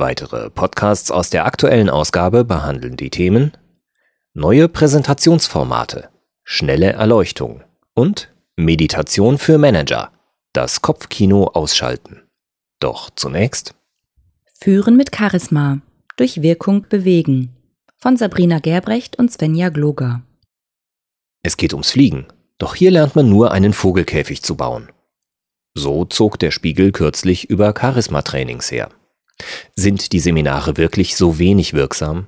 Weitere Podcasts aus der aktuellen Ausgabe behandeln die Themen Neue Präsentationsformate, schnelle Erleuchtung und Meditation für Manager, das Kopfkino ausschalten. Doch zunächst Führen mit Charisma, durch Wirkung bewegen von Sabrina Gerbrecht und Svenja Gloger. Es geht ums Fliegen, doch hier lernt man nur einen Vogelkäfig zu bauen. So zog der Spiegel kürzlich über Charisma-Trainings her. Sind die Seminare wirklich so wenig wirksam?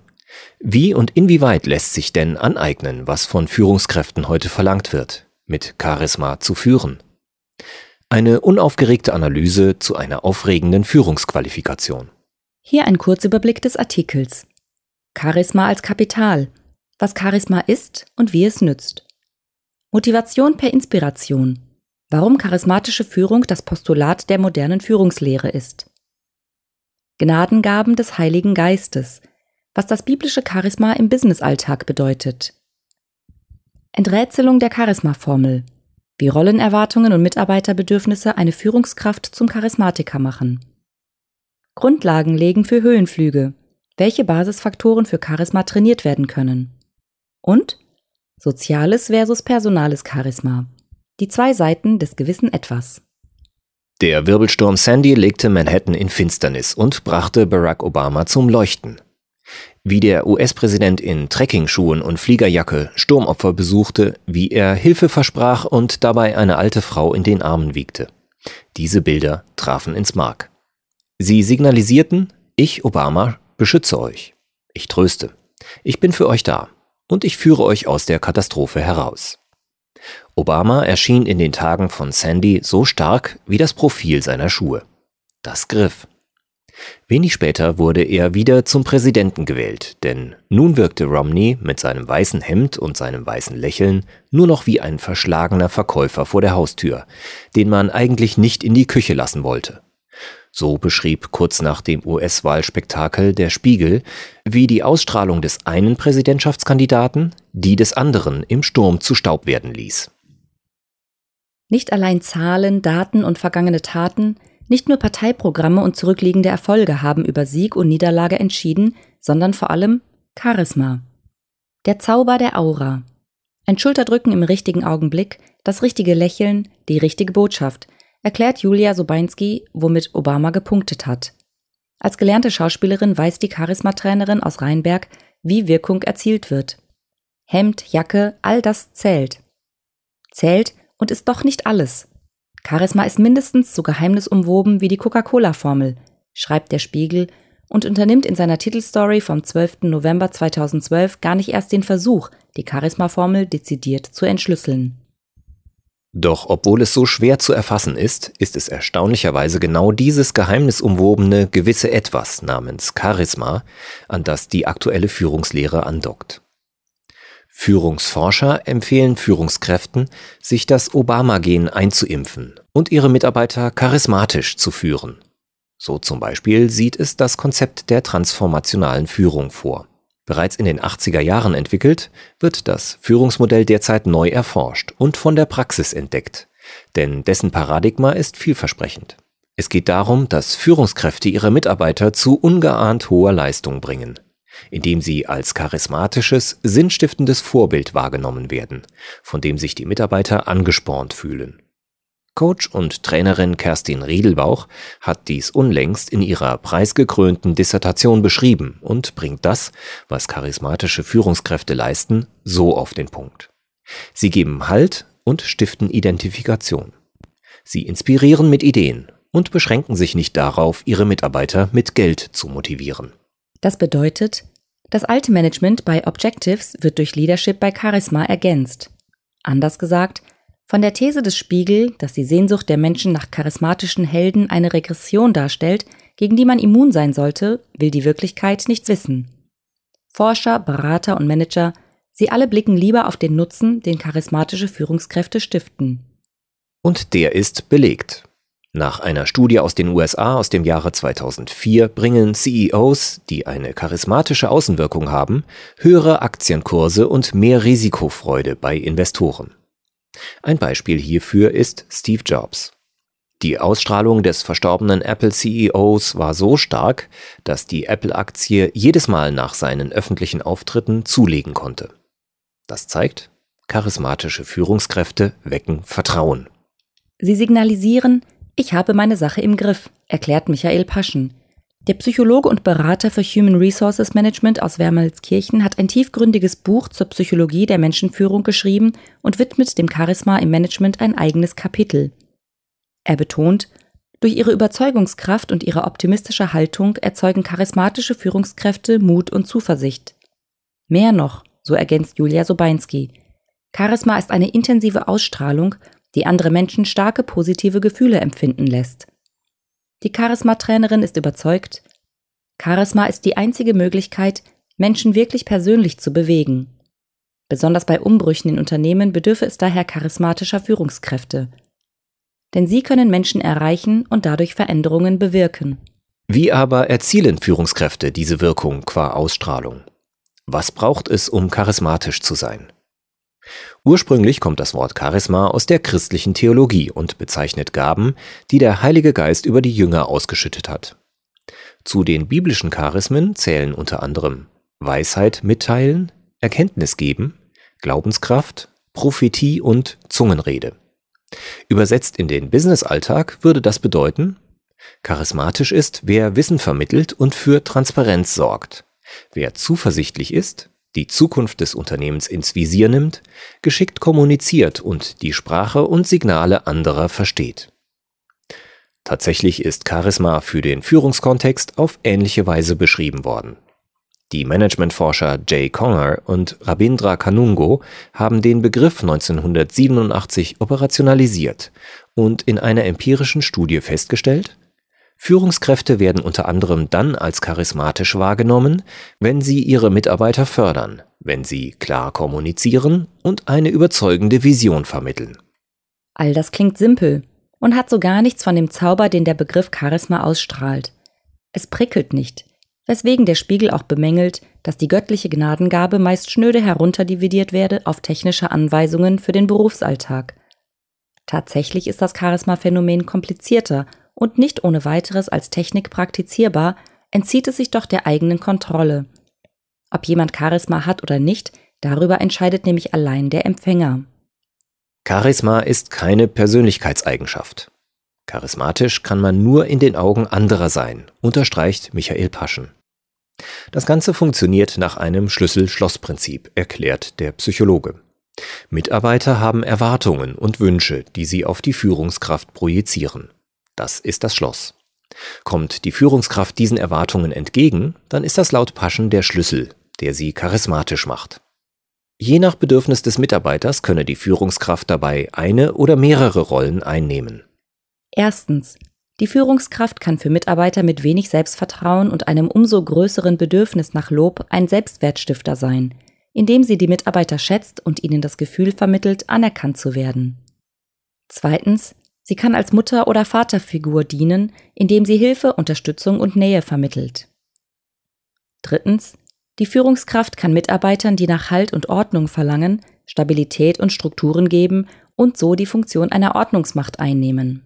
Wie und inwieweit lässt sich denn aneignen, was von Führungskräften heute verlangt wird, mit Charisma zu führen? Eine unaufgeregte Analyse zu einer aufregenden Führungsqualifikation. Hier ein Kurzüberblick des Artikels. Charisma als Kapital. Was Charisma ist und wie es nützt. Motivation per Inspiration. Warum charismatische Führung das Postulat der modernen Führungslehre ist. Gnadengaben des Heiligen Geistes, was das biblische Charisma im Businessalltag bedeutet. Enträtselung der Charisma-Formel, wie Rollenerwartungen und Mitarbeiterbedürfnisse eine Führungskraft zum Charismatiker machen. Grundlagen legen für Höhenflüge, welche Basisfaktoren für Charisma trainiert werden können. Und soziales versus personales Charisma, die zwei Seiten des gewissen Etwas. Der Wirbelsturm Sandy legte Manhattan in Finsternis und brachte Barack Obama zum Leuchten. Wie der US-Präsident in Trekkingschuhen und Fliegerjacke Sturmopfer besuchte, wie er Hilfe versprach und dabei eine alte Frau in den Armen wiegte. Diese Bilder trafen ins Mark. Sie signalisierten, ich, Obama, beschütze euch. Ich tröste. Ich bin für euch da. Und ich führe euch aus der Katastrophe heraus. Obama erschien in den Tagen von Sandy so stark wie das Profil seiner Schuhe. Das griff. Wenig später wurde er wieder zum Präsidenten gewählt, denn nun wirkte Romney mit seinem weißen Hemd und seinem weißen Lächeln nur noch wie ein verschlagener Verkäufer vor der Haustür, den man eigentlich nicht in die Küche lassen wollte. So beschrieb kurz nach dem US-Wahlspektakel der Spiegel, wie die Ausstrahlung des einen Präsidentschaftskandidaten die des anderen im Sturm zu Staub werden ließ. Nicht allein Zahlen, Daten und vergangene Taten, nicht nur Parteiprogramme und zurückliegende Erfolge haben über Sieg und Niederlage entschieden, sondern vor allem Charisma. Der Zauber der Aura. Ein Schulterdrücken im richtigen Augenblick, das richtige Lächeln, die richtige Botschaft, erklärt Julia Sobainski, womit Obama gepunktet hat. Als gelernte Schauspielerin weiß die Charismatrainerin aus Rheinberg, wie Wirkung erzielt wird. Hemd, Jacke, all das zählt. Zählt, und ist doch nicht alles. Charisma ist mindestens so geheimnisumwoben wie die Coca-Cola-Formel, schreibt der Spiegel und unternimmt in seiner Titelstory vom 12. November 2012 gar nicht erst den Versuch, die Charisma-Formel dezidiert zu entschlüsseln. Doch obwohl es so schwer zu erfassen ist, ist es erstaunlicherweise genau dieses geheimnisumwobene gewisse Etwas namens Charisma, an das die aktuelle Führungslehre andockt. Führungsforscher empfehlen Führungskräften, sich das Obama-Gen einzuimpfen und ihre Mitarbeiter charismatisch zu führen. So zum Beispiel sieht es das Konzept der transformationalen Führung vor. Bereits in den 80er Jahren entwickelt, wird das Führungsmodell derzeit neu erforscht und von der Praxis entdeckt, denn dessen Paradigma ist vielversprechend. Es geht darum, dass Führungskräfte ihre Mitarbeiter zu ungeahnt hoher Leistung bringen indem sie als charismatisches, sinnstiftendes Vorbild wahrgenommen werden, von dem sich die Mitarbeiter angespornt fühlen. Coach und Trainerin Kerstin Riedelbauch hat dies unlängst in ihrer preisgekrönten Dissertation beschrieben und bringt das, was charismatische Führungskräfte leisten, so auf den Punkt. Sie geben Halt und stiften Identifikation. Sie inspirieren mit Ideen und beschränken sich nicht darauf, ihre Mitarbeiter mit Geld zu motivieren. Das bedeutet, das alte Management bei Objectives wird durch Leadership bei Charisma ergänzt. Anders gesagt, von der These des Spiegel, dass die Sehnsucht der Menschen nach charismatischen Helden eine Regression darstellt, gegen die man immun sein sollte, will die Wirklichkeit nichts wissen. Forscher, Berater und Manager, sie alle blicken lieber auf den Nutzen, den charismatische Führungskräfte stiften. Und der ist belegt. Nach einer Studie aus den USA aus dem Jahre 2004 bringen CEOs, die eine charismatische Außenwirkung haben, höhere Aktienkurse und mehr Risikofreude bei Investoren. Ein Beispiel hierfür ist Steve Jobs. Die Ausstrahlung des verstorbenen Apple-CEOs war so stark, dass die Apple-Aktie jedes Mal nach seinen öffentlichen Auftritten zulegen konnte. Das zeigt, charismatische Führungskräfte wecken Vertrauen. Sie signalisieren, ich habe meine Sache im Griff, erklärt Michael Paschen. Der Psychologe und Berater für Human Resources Management aus Wermelskirchen hat ein tiefgründiges Buch zur Psychologie der Menschenführung geschrieben und widmet dem Charisma im Management ein eigenes Kapitel. Er betont, durch ihre Überzeugungskraft und ihre optimistische Haltung erzeugen charismatische Führungskräfte Mut und Zuversicht. Mehr noch, so ergänzt Julia Sobeinski, Charisma ist eine intensive Ausstrahlung, die andere Menschen starke positive Gefühle empfinden lässt. Die Charisma-Trainerin ist überzeugt, Charisma ist die einzige Möglichkeit, Menschen wirklich persönlich zu bewegen. Besonders bei Umbrüchen in Unternehmen bedürfe es daher charismatischer Führungskräfte. Denn sie können Menschen erreichen und dadurch Veränderungen bewirken. Wie aber erzielen Führungskräfte diese Wirkung qua Ausstrahlung? Was braucht es, um charismatisch zu sein? Ursprünglich kommt das Wort Charisma aus der christlichen Theologie und bezeichnet Gaben, die der Heilige Geist über die Jünger ausgeschüttet hat. Zu den biblischen Charismen zählen unter anderem Weisheit mitteilen, Erkenntnis geben, Glaubenskraft, Prophetie und Zungenrede. Übersetzt in den Businessalltag würde das bedeuten, charismatisch ist, wer Wissen vermittelt und für Transparenz sorgt, wer zuversichtlich ist, die Zukunft des Unternehmens ins Visier nimmt, geschickt kommuniziert und die Sprache und Signale anderer versteht. Tatsächlich ist Charisma für den Führungskontext auf ähnliche Weise beschrieben worden. Die Managementforscher Jay Conger und Rabindra Kanungo haben den Begriff 1987 operationalisiert und in einer empirischen Studie festgestellt, Führungskräfte werden unter anderem dann als charismatisch wahrgenommen, wenn sie ihre Mitarbeiter fördern, wenn sie klar kommunizieren und eine überzeugende Vision vermitteln. All das klingt simpel und hat so gar nichts von dem Zauber, den der Begriff Charisma ausstrahlt. Es prickelt nicht, weswegen der Spiegel auch bemängelt, dass die göttliche Gnadengabe meist schnöde herunterdividiert werde auf technische Anweisungen für den Berufsalltag. Tatsächlich ist das Charisma-Phänomen komplizierter und nicht ohne weiteres als Technik praktizierbar, entzieht es sich doch der eigenen Kontrolle. Ob jemand Charisma hat oder nicht, darüber entscheidet nämlich allein der Empfänger. Charisma ist keine Persönlichkeitseigenschaft. Charismatisch kann man nur in den Augen anderer sein, unterstreicht Michael Paschen. Das Ganze funktioniert nach einem Schlüssel-Schloss-Prinzip, erklärt der Psychologe. Mitarbeiter haben Erwartungen und Wünsche, die sie auf die Führungskraft projizieren. Das ist das Schloss. Kommt die Führungskraft diesen Erwartungen entgegen, dann ist das laut Paschen der Schlüssel, der sie charismatisch macht. Je nach Bedürfnis des Mitarbeiters könne die Führungskraft dabei eine oder mehrere Rollen einnehmen. Erstens. Die Führungskraft kann für Mitarbeiter mit wenig Selbstvertrauen und einem umso größeren Bedürfnis nach Lob ein Selbstwertstifter sein, indem sie die Mitarbeiter schätzt und ihnen das Gefühl vermittelt, anerkannt zu werden. Zweitens. Sie kann als Mutter- oder Vaterfigur dienen, indem sie Hilfe, Unterstützung und Nähe vermittelt. Drittens. Die Führungskraft kann Mitarbeitern, die nach Halt und Ordnung verlangen, Stabilität und Strukturen geben und so die Funktion einer Ordnungsmacht einnehmen.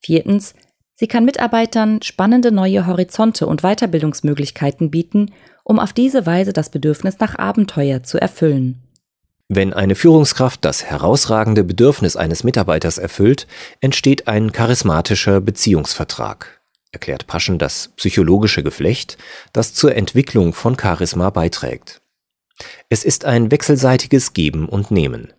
Viertens. Sie kann Mitarbeitern spannende neue Horizonte und Weiterbildungsmöglichkeiten bieten, um auf diese Weise das Bedürfnis nach Abenteuer zu erfüllen. Wenn eine Führungskraft das herausragende Bedürfnis eines Mitarbeiters erfüllt, entsteht ein charismatischer Beziehungsvertrag, erklärt Paschen das psychologische Geflecht, das zur Entwicklung von Charisma beiträgt. Es ist ein wechselseitiges Geben und Nehmen.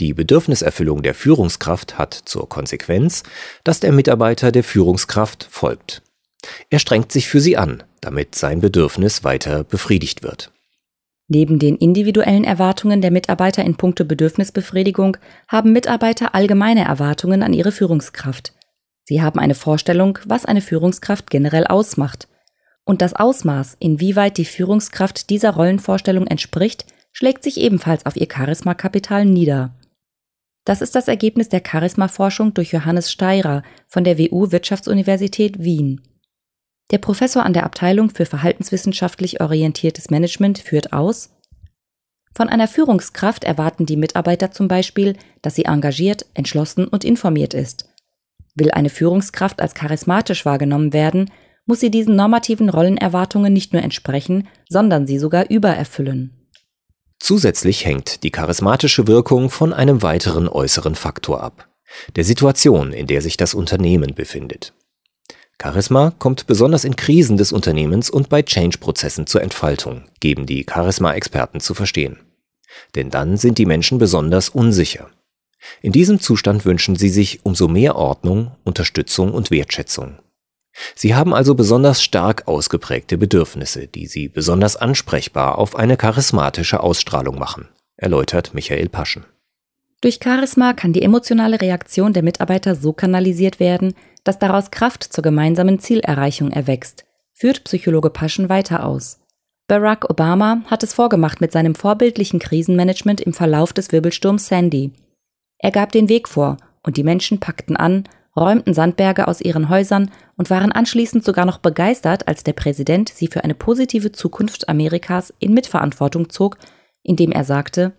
Die Bedürfniserfüllung der Führungskraft hat zur Konsequenz, dass der Mitarbeiter der Führungskraft folgt. Er strengt sich für sie an, damit sein Bedürfnis weiter befriedigt wird. Neben den individuellen Erwartungen der Mitarbeiter in puncto Bedürfnisbefriedigung haben Mitarbeiter allgemeine Erwartungen an ihre Führungskraft. Sie haben eine Vorstellung, was eine Führungskraft generell ausmacht. Und das Ausmaß, inwieweit die Führungskraft dieser Rollenvorstellung entspricht, schlägt sich ebenfalls auf ihr Charismakapital nieder. Das ist das Ergebnis der Charismaforschung durch Johannes Steirer von der WU Wirtschaftsuniversität Wien. Der Professor an der Abteilung für verhaltenswissenschaftlich orientiertes Management führt aus, von einer Führungskraft erwarten die Mitarbeiter zum Beispiel, dass sie engagiert, entschlossen und informiert ist. Will eine Führungskraft als charismatisch wahrgenommen werden, muss sie diesen normativen Rollenerwartungen nicht nur entsprechen, sondern sie sogar übererfüllen. Zusätzlich hängt die charismatische Wirkung von einem weiteren äußeren Faktor ab, der Situation, in der sich das Unternehmen befindet. Charisma kommt besonders in Krisen des Unternehmens und bei Change-Prozessen zur Entfaltung, geben die Charisma-Experten zu verstehen. Denn dann sind die Menschen besonders unsicher. In diesem Zustand wünschen sie sich umso mehr Ordnung, Unterstützung und Wertschätzung. Sie haben also besonders stark ausgeprägte Bedürfnisse, die sie besonders ansprechbar auf eine charismatische Ausstrahlung machen, erläutert Michael Paschen. Durch Charisma kann die emotionale Reaktion der Mitarbeiter so kanalisiert werden, dass daraus Kraft zur gemeinsamen Zielerreichung erwächst, führt Psychologe Paschen weiter aus. Barack Obama hat es vorgemacht mit seinem vorbildlichen Krisenmanagement im Verlauf des Wirbelsturms Sandy. Er gab den Weg vor und die Menschen packten an, räumten Sandberge aus ihren Häusern und waren anschließend sogar noch begeistert, als der Präsident sie für eine positive Zukunft Amerikas in Mitverantwortung zog, indem er sagte,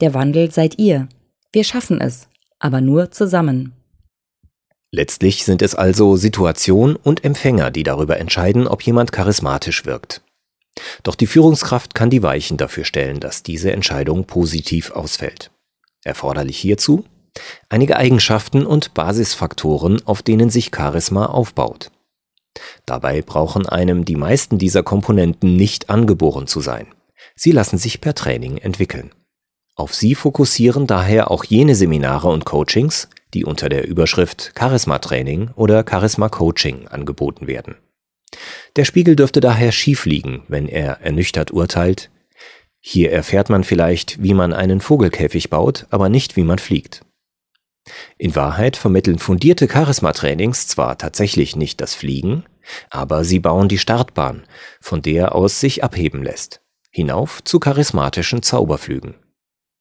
der Wandel seid ihr. Wir schaffen es, aber nur zusammen. Letztlich sind es also Situation und Empfänger, die darüber entscheiden, ob jemand charismatisch wirkt. Doch die Führungskraft kann die Weichen dafür stellen, dass diese Entscheidung positiv ausfällt. Erforderlich hierzu einige Eigenschaften und Basisfaktoren, auf denen sich Charisma aufbaut. Dabei brauchen einem die meisten dieser Komponenten nicht angeboren zu sein. Sie lassen sich per Training entwickeln. Auf sie fokussieren daher auch jene Seminare und Coachings, die unter der Überschrift Charisma Training oder Charisma Coaching angeboten werden. Der Spiegel dürfte daher schief liegen, wenn er ernüchtert urteilt, hier erfährt man vielleicht, wie man einen Vogelkäfig baut, aber nicht wie man fliegt. In Wahrheit vermitteln fundierte Charisma-Trainings zwar tatsächlich nicht das Fliegen, aber sie bauen die Startbahn, von der aus sich abheben lässt, hinauf zu charismatischen Zauberflügen.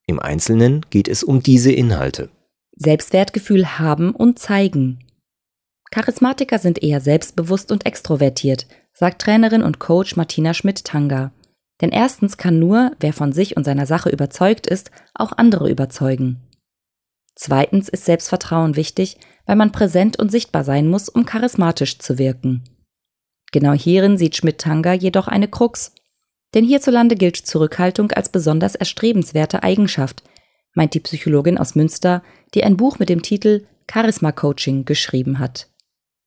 Im Einzelnen geht es um diese Inhalte. Selbstwertgefühl haben und zeigen. Charismatiker sind eher selbstbewusst und extrovertiert, sagt Trainerin und Coach Martina Schmidt-Tanger. Denn erstens kann nur, wer von sich und seiner Sache überzeugt ist, auch andere überzeugen. Zweitens ist Selbstvertrauen wichtig, weil man präsent und sichtbar sein muss, um charismatisch zu wirken. Genau hierin sieht Schmidt-Tanger jedoch eine Krux. Denn hierzulande gilt Zurückhaltung als besonders erstrebenswerte Eigenschaft, meint die Psychologin aus Münster, die ein Buch mit dem Titel Charisma Coaching geschrieben hat.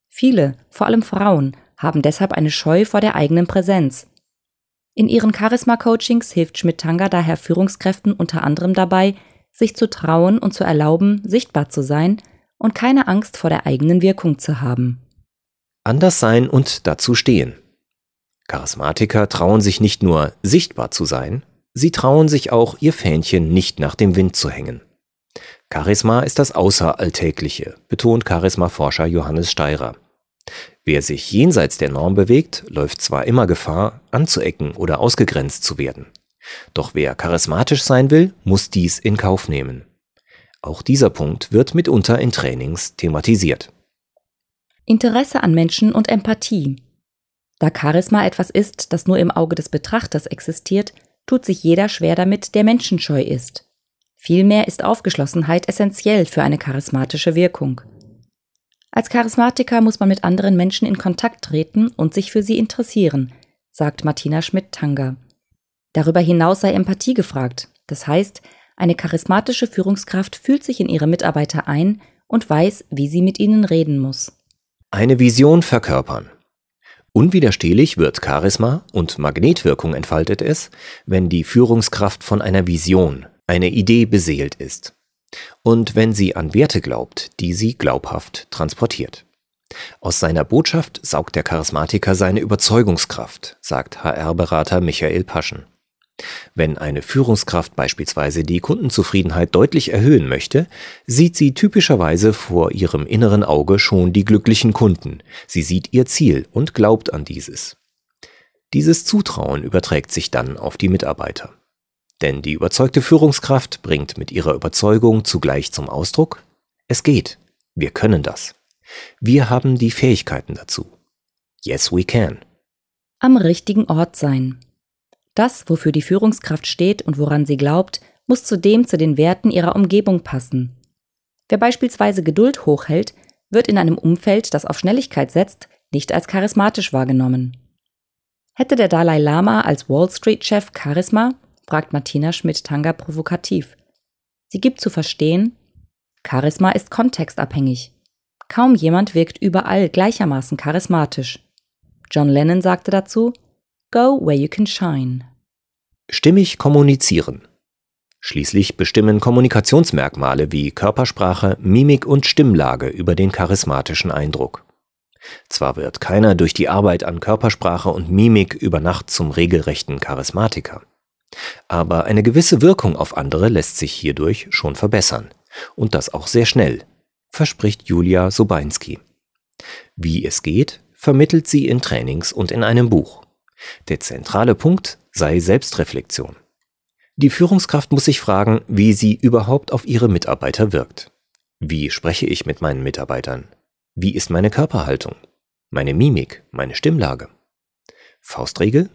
Viele, vor allem Frauen, haben deshalb eine Scheu vor der eigenen Präsenz. In ihren Charisma-Coachings hilft Schmidt-Tanger daher Führungskräften unter anderem dabei, sich zu trauen und zu erlauben, sichtbar zu sein und keine Angst vor der eigenen Wirkung zu haben. Anders sein und dazu stehen. Charismatiker trauen sich nicht nur sichtbar zu sein, sie trauen sich auch, ihr Fähnchen nicht nach dem Wind zu hängen. Charisma ist das Außeralltägliche, betont Charisma-Forscher Johannes Steirer. Wer sich jenseits der Norm bewegt, läuft zwar immer Gefahr, anzuecken oder ausgegrenzt zu werden. Doch wer charismatisch sein will, muss dies in Kauf nehmen. Auch dieser Punkt wird mitunter in Trainings thematisiert. Interesse an Menschen und Empathie. Da Charisma etwas ist, das nur im Auge des Betrachters existiert, tut sich jeder schwer damit, der menschenscheu ist. Vielmehr ist Aufgeschlossenheit essentiell für eine charismatische Wirkung. Als Charismatiker muss man mit anderen Menschen in Kontakt treten und sich für sie interessieren, sagt Martina Schmidt-Tanger. Darüber hinaus sei Empathie gefragt. Das heißt, eine charismatische Führungskraft fühlt sich in ihre Mitarbeiter ein und weiß, wie sie mit ihnen reden muss. Eine Vision verkörpern. Unwiderstehlich wird Charisma und Magnetwirkung entfaltet es, wenn die Führungskraft von einer Vision, eine Idee beseelt ist. Und wenn sie an Werte glaubt, die sie glaubhaft transportiert. Aus seiner Botschaft saugt der Charismatiker seine Überzeugungskraft, sagt HR-Berater Michael Paschen. Wenn eine Führungskraft beispielsweise die Kundenzufriedenheit deutlich erhöhen möchte, sieht sie typischerweise vor ihrem inneren Auge schon die glücklichen Kunden. Sie sieht ihr Ziel und glaubt an dieses. Dieses Zutrauen überträgt sich dann auf die Mitarbeiter. Denn die überzeugte Führungskraft bringt mit ihrer Überzeugung zugleich zum Ausdruck, es geht, wir können das. Wir haben die Fähigkeiten dazu. Yes, we can. Am richtigen Ort sein. Das, wofür die Führungskraft steht und woran sie glaubt, muss zudem zu den Werten ihrer Umgebung passen. Wer beispielsweise Geduld hochhält, wird in einem Umfeld, das auf Schnelligkeit setzt, nicht als charismatisch wahrgenommen. Hätte der Dalai Lama als Wall Street-Chef Charisma? fragt Martina Schmidt-Tanger provokativ. Sie gibt zu verstehen, Charisma ist kontextabhängig. Kaum jemand wirkt überall gleichermaßen charismatisch. John Lennon sagte dazu, Go where you can shine. Stimmig kommunizieren. Schließlich bestimmen Kommunikationsmerkmale wie Körpersprache, Mimik und Stimmlage über den charismatischen Eindruck. Zwar wird keiner durch die Arbeit an Körpersprache und Mimik über Nacht zum regelrechten Charismatiker, aber eine gewisse Wirkung auf andere lässt sich hierdurch schon verbessern. Und das auch sehr schnell, verspricht Julia Sobeinski. Wie es geht, vermittelt sie in Trainings und in einem Buch. Der zentrale Punkt sei Selbstreflexion. Die Führungskraft muss sich fragen, wie sie überhaupt auf ihre Mitarbeiter wirkt. Wie spreche ich mit meinen Mitarbeitern? Wie ist meine Körperhaltung? Meine Mimik? Meine Stimmlage? Faustregel?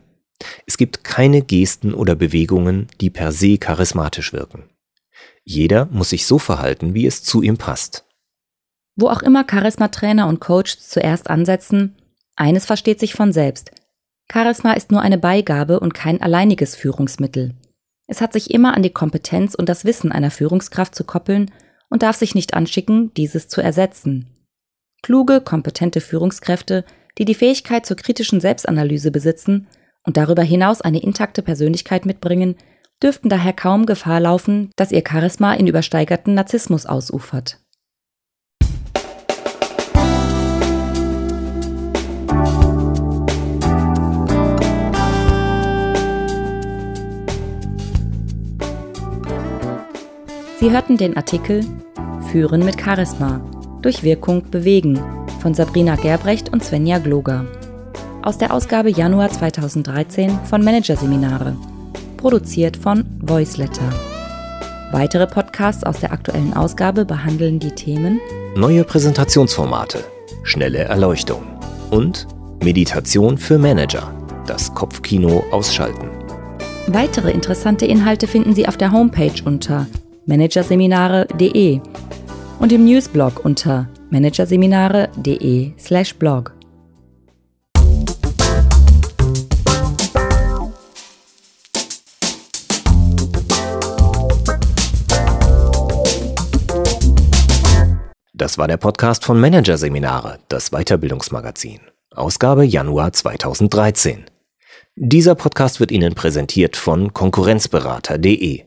Es gibt keine Gesten oder Bewegungen, die per se charismatisch wirken. Jeder muss sich so verhalten, wie es zu ihm passt. Wo auch immer Charisma-Trainer und Coaches zuerst ansetzen, eines versteht sich von selbst. Charisma ist nur eine Beigabe und kein alleiniges Führungsmittel. Es hat sich immer an die Kompetenz und das Wissen einer Führungskraft zu koppeln und darf sich nicht anschicken, dieses zu ersetzen. Kluge, kompetente Führungskräfte, die die Fähigkeit zur kritischen Selbstanalyse besitzen und darüber hinaus eine intakte Persönlichkeit mitbringen, dürften daher kaum Gefahr laufen, dass ihr Charisma in übersteigerten Narzissmus ausufert. Sie hörten den Artikel Führen mit Charisma durch Wirkung bewegen von Sabrina Gerbrecht und Svenja Gloger aus der Ausgabe Januar 2013 von Managerseminare, produziert von Voiceletter. Weitere Podcasts aus der aktuellen Ausgabe behandeln die Themen Neue Präsentationsformate, schnelle Erleuchtung und Meditation für Manager, das Kopfkino ausschalten. Weitere interessante Inhalte finden Sie auf der Homepage unter managerseminare.de und im Newsblog unter managerseminare.de/blog. Das war der Podcast von Managerseminare, das Weiterbildungsmagazin. Ausgabe Januar 2013. Dieser Podcast wird Ihnen präsentiert von Konkurrenzberater.de